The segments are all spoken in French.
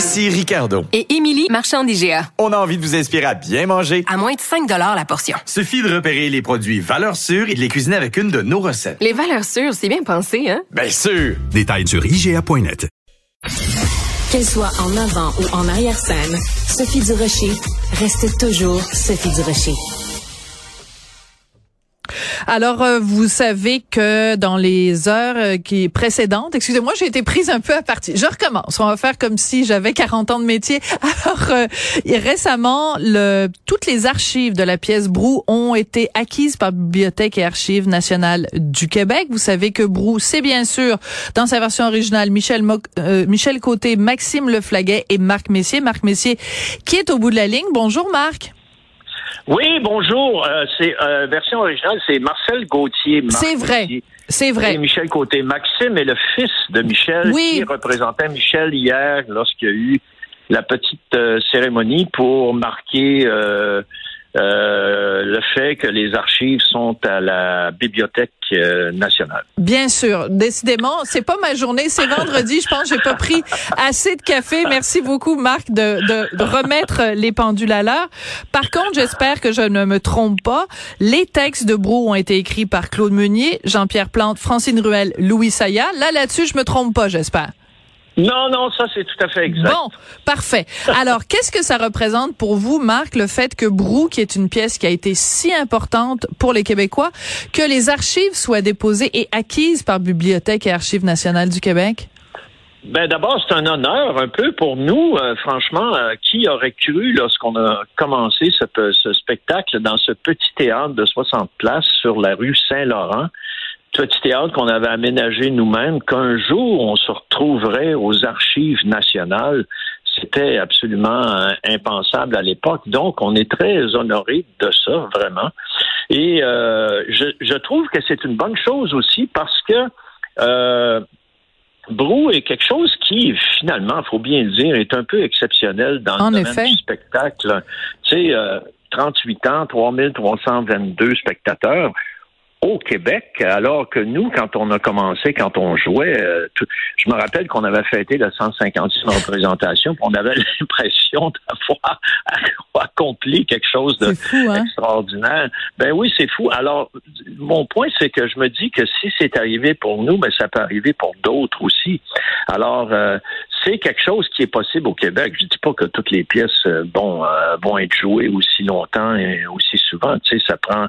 Ici Ricardo. Et Émilie, marchand d'IGA. On a envie de vous inspirer à bien manger. À moins de 5 la portion. Suffit de repérer les produits valeurs sûres et de les cuisiner avec une de nos recettes. Les valeurs sûres, c'est bien pensé, hein? Bien sûr! Détails sur IGA.net. Qu'elle soit en avant ou en arrière-scène, Sophie Durocher reste toujours Sophie Durocher. Alors, euh, vous savez que dans les heures euh, qui précédentes, excusez-moi, j'ai été prise un peu à partie. Je recommence. On va faire comme si j'avais 40 ans de métier. Alors, euh, récemment, le, toutes les archives de la pièce Brou ont été acquises par Bibliothèque et Archives nationales du Québec. Vous savez que Brou, c'est bien sûr, dans sa version originale, Michel, Mo Michel Côté, Maxime Leflaguet et Marc Messier. Marc Messier qui est au bout de la ligne. Bonjour, Marc. Oui, bonjour. Euh, c'est euh, version originale, c'est Marcel Gauthier. C'est vrai. C'est vrai. Et Michel Côté. Maxime est le fils de Michel oui. qui représentait Michel hier lorsqu'il y a eu la petite euh, cérémonie pour marquer euh, le fait que les archives sont à la Bibliothèque euh, nationale. Bien sûr, décidément, c'est pas ma journée, c'est vendredi. Je pense que j'ai pas pris assez de café. Merci beaucoup, Marc, de, de, de remettre les pendules à l'heure. Par contre, j'espère que je ne me trompe pas. Les textes de Brou ont été écrits par Claude Meunier, Jean-Pierre Plante, Francine Ruel, Louis Saya. Là, là-dessus, je me trompe pas, j'espère. Non, non, ça c'est tout à fait exact. Bon, parfait. Alors, qu'est-ce que ça représente pour vous, Marc, le fait que Brou, qui est une pièce qui a été si importante pour les Québécois, que les archives soient déposées et acquises par Bibliothèque et Archives nationales du Québec? Ben d'abord, c'est un honneur un peu pour nous, euh, franchement. Euh, qui aurait cru lorsqu'on a commencé ce, ce spectacle dans ce petit théâtre de 60 places sur la rue Saint-Laurent? Petit théâtre qu'on avait aménagé nous-mêmes, qu'un jour on se retrouverait aux archives nationales. C'était absolument euh, impensable à l'époque. Donc, on est très honoré de ça, vraiment. Et euh, je, je, trouve que c'est une bonne chose aussi parce que euh, Brou est quelque chose qui, finalement, faut bien le dire, est un peu exceptionnel dans en le effet. domaine du spectacle. Tu sais, euh, 38 ans, 3322 spectateurs au Québec, alors que nous, quand on a commencé, quand on jouait, euh, tout, je me rappelle qu'on avait fêté la 150e représentation, on avait l'impression d'avoir accompli quelque chose de fou, hein? Ben oui, c'est fou. Alors, mon point, c'est que je me dis que si c'est arrivé pour nous, ben ça peut arriver pour d'autres aussi. Alors, euh, c'est quelque chose qui est possible au Québec. Je dis pas que toutes les pièces euh, bon, euh, vont être jouées aussi longtemps et aussi souvent. Tu sais, ça prend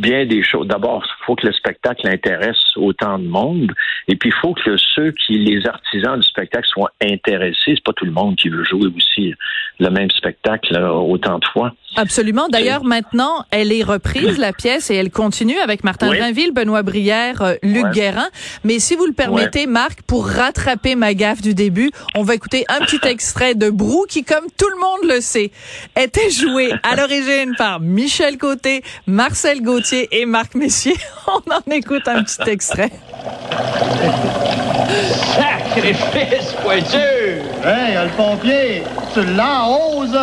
bien des choses. D'abord, il faut que le spectacle intéresse autant de monde, et puis il faut que ceux qui, les artisans du spectacle, soient intéressés. C'est pas tout le monde qui veut jouer aussi le même spectacle là, autant de fois. Absolument. D'ailleurs, maintenant, elle est reprise, la pièce, et elle continue avec Martin Oui. Drainville, Benoît Brière, euh, Luc Ouais. Guérin. Mais si vous le permettez, Marc, pour rattraper ma gaffe du début, on va écouter un petit extrait de Brou qui, comme tout le monde le sait, était joué à l'origine par Michel Côté, Marcel Gauthier et Marc Messier. On en écoute un petit extrait. Sacrifice, pointure! Hey, le pompier, tu l'enroses!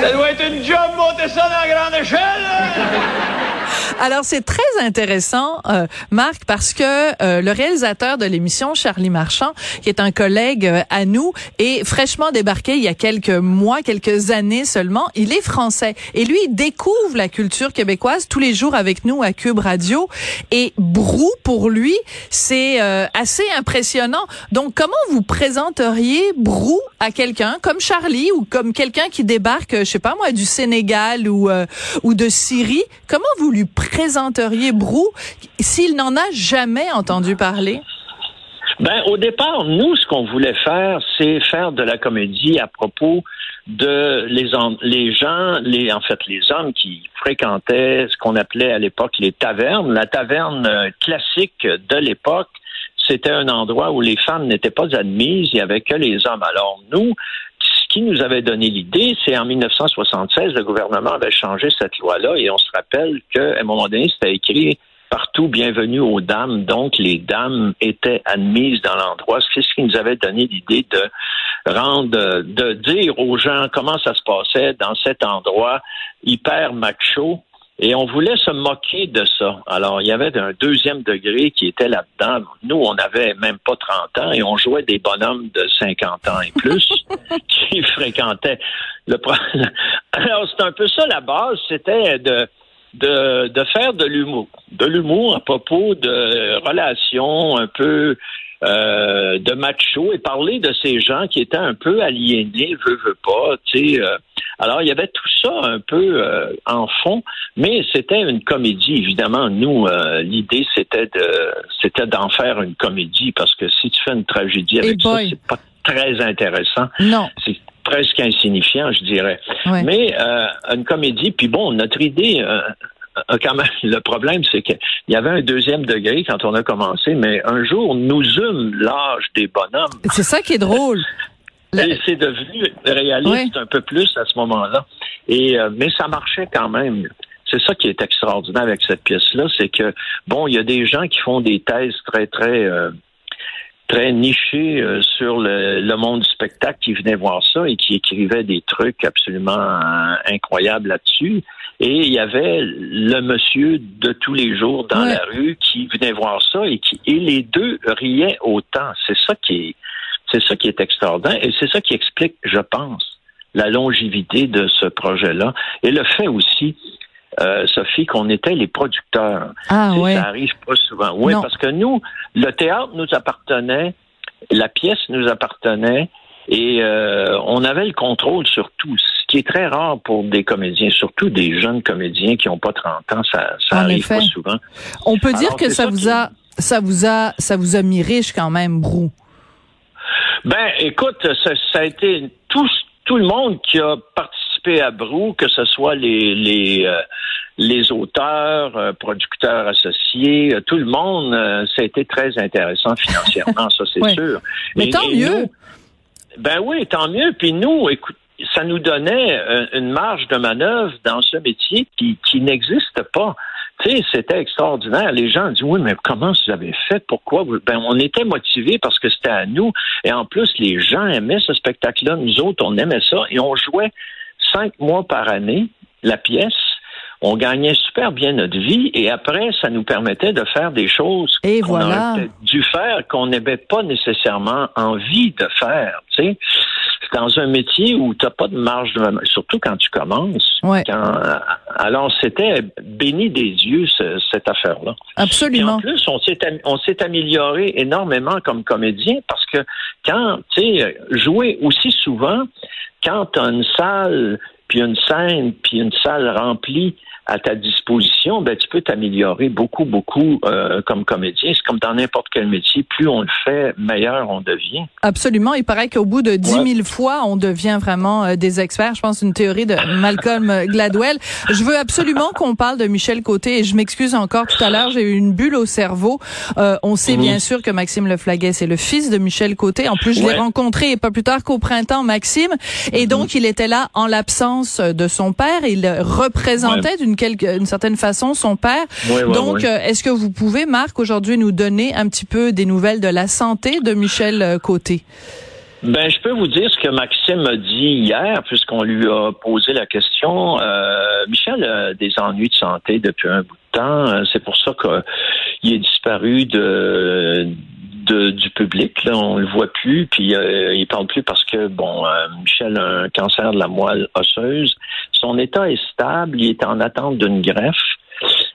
Ça doit être une job monter ça dans la grande échelle! Alors c'est très intéressant, euh, Marc, parce que euh, le réalisateur de l'émission, Charlie Marchand, qui est un collègue euh, à nous, est fraîchement débarqué il y a quelques mois, quelques années seulement. Il est français et lui il découvre la culture québécoise tous les jours avec nous à Cube Radio. Et Brou pour lui, c'est euh, assez impressionnant. Donc comment vous présenteriez Brou à quelqu'un comme Charlie ou comme quelqu'un qui débarque, je sais pas moi, du Sénégal ou euh, ou de Syrie? Comment vous lui présenteriez Brou s'il n'en a jamais entendu parler? Ben, au départ, nous, ce qu'on voulait faire, c'est faire de la comédie à propos de les, en- les gens, les, en fait, les hommes qui fréquentaient ce qu'on appelait à l'époque les tavernes. La taverne euh, classique de l'époque, c'était un endroit où les femmes n'étaient pas admises, il n'y avait que les hommes. Alors nous, ce qui nous avait donné l'idée, c'est en 1976, le gouvernement avait changé cette loi-là et on se rappelle qu'à un moment donné, c'était écrit partout bienvenue aux dames. Donc, les dames étaient admises dans l'endroit. C'est ce qui nous avait donné l'idée de rendre, de dire aux gens comment ça se passait dans cet endroit hyper macho. Et on voulait se moquer de ça. Alors, il y avait un deuxième degré qui était là-dedans. Nous, on n'avait même pas 30 ans et on jouait des bonhommes de 50 ans et plus qui fréquentaient le... Alors, c'est un peu ça la base. C'était de de, de faire de l'humour. De l'humour à propos de relations un peu euh, de macho et parler de ces gens qui étaient un peu aliénés, veut, veut pas, tu sais. Euh. Alors, il y avait tout ça un peu euh, en fond, mais c'était une comédie. Évidemment, nous, l'idée, c'était de c'était d'en faire une comédie, parce que si tu fais une tragédie avec ça, c'est pas très intéressant. Non presque insignifiant, je dirais. Mais euh, une comédie, puis bon, notre idée, euh, quand même, le problème, c'est qu'il y avait un deuxième degré quand on a commencé, mais un jour, nous eûmes l'âge des bonhommes. C'est ça qui est drôle. Et c'est devenu réaliste un peu plus à ce moment-là. Et euh, mais ça marchait quand même. C'est ça qui est extraordinaire avec cette pièce-là, c'est que bon, il y a des gens qui font des thèses très très très niché euh, sur le, monde du spectacle qui venait voir ça et qui écrivait des trucs absolument euh, incroyables là-dessus. Et il y avait le monsieur de tous les jours dans la rue qui venait voir ça et qui et les deux riaient autant. C'est ça qui est c'est ça qui est extraordinaire et c'est ça qui explique, je pense, la longévité de ce projet-là et le fait aussi euh, Sophie, qu'on était les producteurs. Ah, ouais. Ça arrive pas souvent. Oui, parce que nous, le théâtre nous appartenait, la pièce nous appartenait, et euh, on avait le contrôle sur tout, ce qui est très rare pour des comédiens, surtout des jeunes comédiens qui n'ont pas 30 ans, ça, ça arrive pas souvent. On peut dire que ça, vous a, ça vous a, ça vous a mis riche quand même, Brou. Ben, écoute, ça, ça a été tout, tout le monde qui a participé à Brou, que ce soit les les, euh, les auteurs, euh, producteurs associés, euh, tout le monde, ça a été très intéressant financièrement, ça c'est sûr. Mais tant mieux. ben oui, tant mieux. Puis nous, écoute, ça nous donnait une marge de manœuvre dans ce métier qui, qui n'existe pas. Tu sais, c'était extraordinaire. Les gens disent oui, mais comment vous avez fait? Pourquoi Ben, on était motivés parce que c'était à nous. Et en plus, les gens aimaient ce spectacle-là. Nous autres, on aimait ça et on jouait cinq mois par année la pièce. On gagnait super bien notre vie et après, ça nous permettait de faire des choses qu'on aurait dû faire qu'on n'avait pas nécessairement envie de faire. Tu sais, dans un métier où tu n'as pas de marge de surtout quand tu commences. alors, c'était béni des dieux, cette affaire-là. Absolument. en plus, on s'est, on s'est amélioré énormément comme comédien parce que quand, tu sais, jouer aussi souvent, quand tu as une salle, puis une scène, puis une salle remplie, à ta disposition, ben, tu peux t'améliorer beaucoup, beaucoup euh, comme comédien. C'est comme dans n'importe quel métier. Plus on le fait, meilleur on devient. Absolument. Il paraît qu'au bout de 10 000 fois, on devient vraiment euh, des experts. Je pense une théorie de Malcolm Gladwell. Je veux absolument qu'on parle de Michel Côté et je m'excuse encore tout à l'heure, j'ai eu une bulle au cerveau. Euh, on sait mhm. bien sûr que Maxime Leflaguet, c'est le fils de Michel Côté. En plus, je l'ai rencontré pas plus tard qu'au printemps, Maxime. Et mhm. donc, il était là en l'absence de son père. Il représentait d'une certaine façon son père. Donc, euh, est-ce que vous pouvez, Marc, aujourd'hui nous donner un petit peu des nouvelles de la santé de Michel euh, Côté? Ben, je peux vous dire ce que Maxime a dit hier, puisqu'on lui a posé la question. Euh, Michel a des ennuis de santé depuis un bout de temps. C'est pour ça qu'il est disparu de, du public. Là, on le voit plus, puis euh, il parle plus parce que bon, Michel a un cancer de la moelle osseuse. Son état est stable, il est en attente d'une greffe.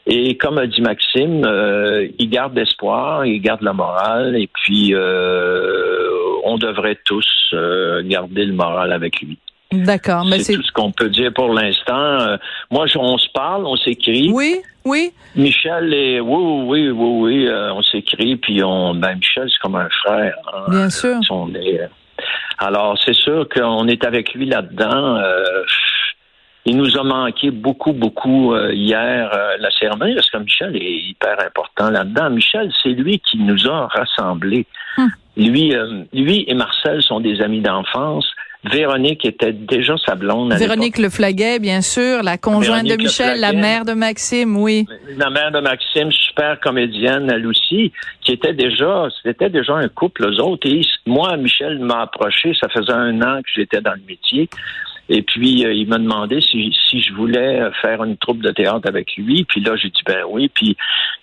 Et comme a dit Maxime, euh, il garde l'espoir, il garde la morale, et puis euh, on devrait tous euh, garder le moral avec lui. D'accord, mais c'est tout ce qu'on peut dire pour l'instant. moi, on se parle, on s'écrit. Oui, oui. Michel est, oui, oui, oui, oui, on s'écrit, puis on, ben Michel, c'est comme un frère. Hein. Bien sûr. alors, c'est sûr qu'on est avec lui là-dedans Il nous a manqué beaucoup, beaucoup euh, hier euh, la cérémonie, parce que Michel est hyper important là-dedans. Michel, c'est lui qui nous a rassemblés. Hum. Lui, euh, lui et Marcel sont des amis d'enfance. Véronique était déjà sa blonde. Véronique Le Flaguet, bien sûr, la conjointe Véronique de Michel, la mère de Maxime, oui. la mère de Maxime, super comédienne, elle aussi, qui était déjà, c'était déjà un couple, eux autres. Et moi, Michel m'a approché, ça faisait un an que j'étais dans le métier. Et puis, euh, il m'a demandé si, si je voulais faire une troupe de théâtre avec lui. Puis là, j'ai dit ben oui. Puis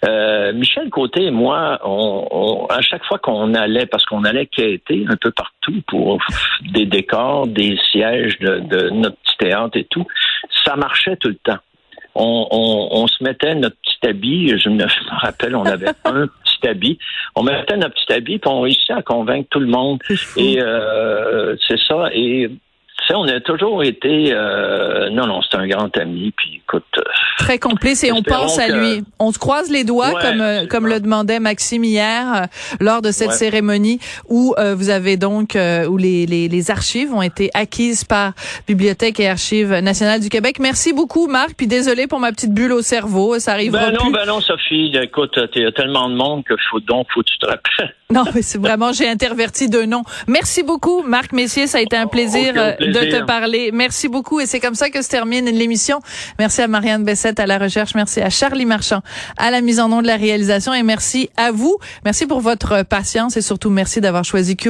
euh, Michel Côté et moi, on, on- à chaque fois qu'on allait, parce qu'on allait quêter un peu partout pour des décors, des sièges de, de notre petit théâtre et tout, ça marchait tout le temps. On, on, on se mettait notre petit habit, je me rappelle, on avait un petit habit. On mettait notre petit habit, puis on réussissait à convaincre tout le monde. Et euh, c'est ça. Et sais, on a toujours été. euh, non, non, c'est un grand ami. Puis écoute, euh, Très complice et on pense à que- lui. On se croise les doigts Ouais, comme euh, absolument. comme le demandait Maxime hier euh, lors de cette Ouais. cérémonie où euh, vous avez donc euh, où les, les les archives ont été acquises par Bibliothèque et Archives nationales du Québec. Merci beaucoup Marc puis désolé pour ma petite bulle au cerveau, ça arrivera ben non, plus. ben non, Sophie. Écoute, il y a tellement de monde que faut donc faut que tu te rappelles. Non, mais c'est vraiment j'ai interverti deux noms. Merci beaucoup Marc Messier, ça a été un plaisir, au euh, de te plaisir. parler. Merci beaucoup et c'est comme ça que se termine l'émission. Merci à Marianne Bessette à la recherche, merci à Charlie Marchand à la mise en nom de la réalisation et merci à vous. Merci pour votre patience et surtout merci d'avoir choisi Cube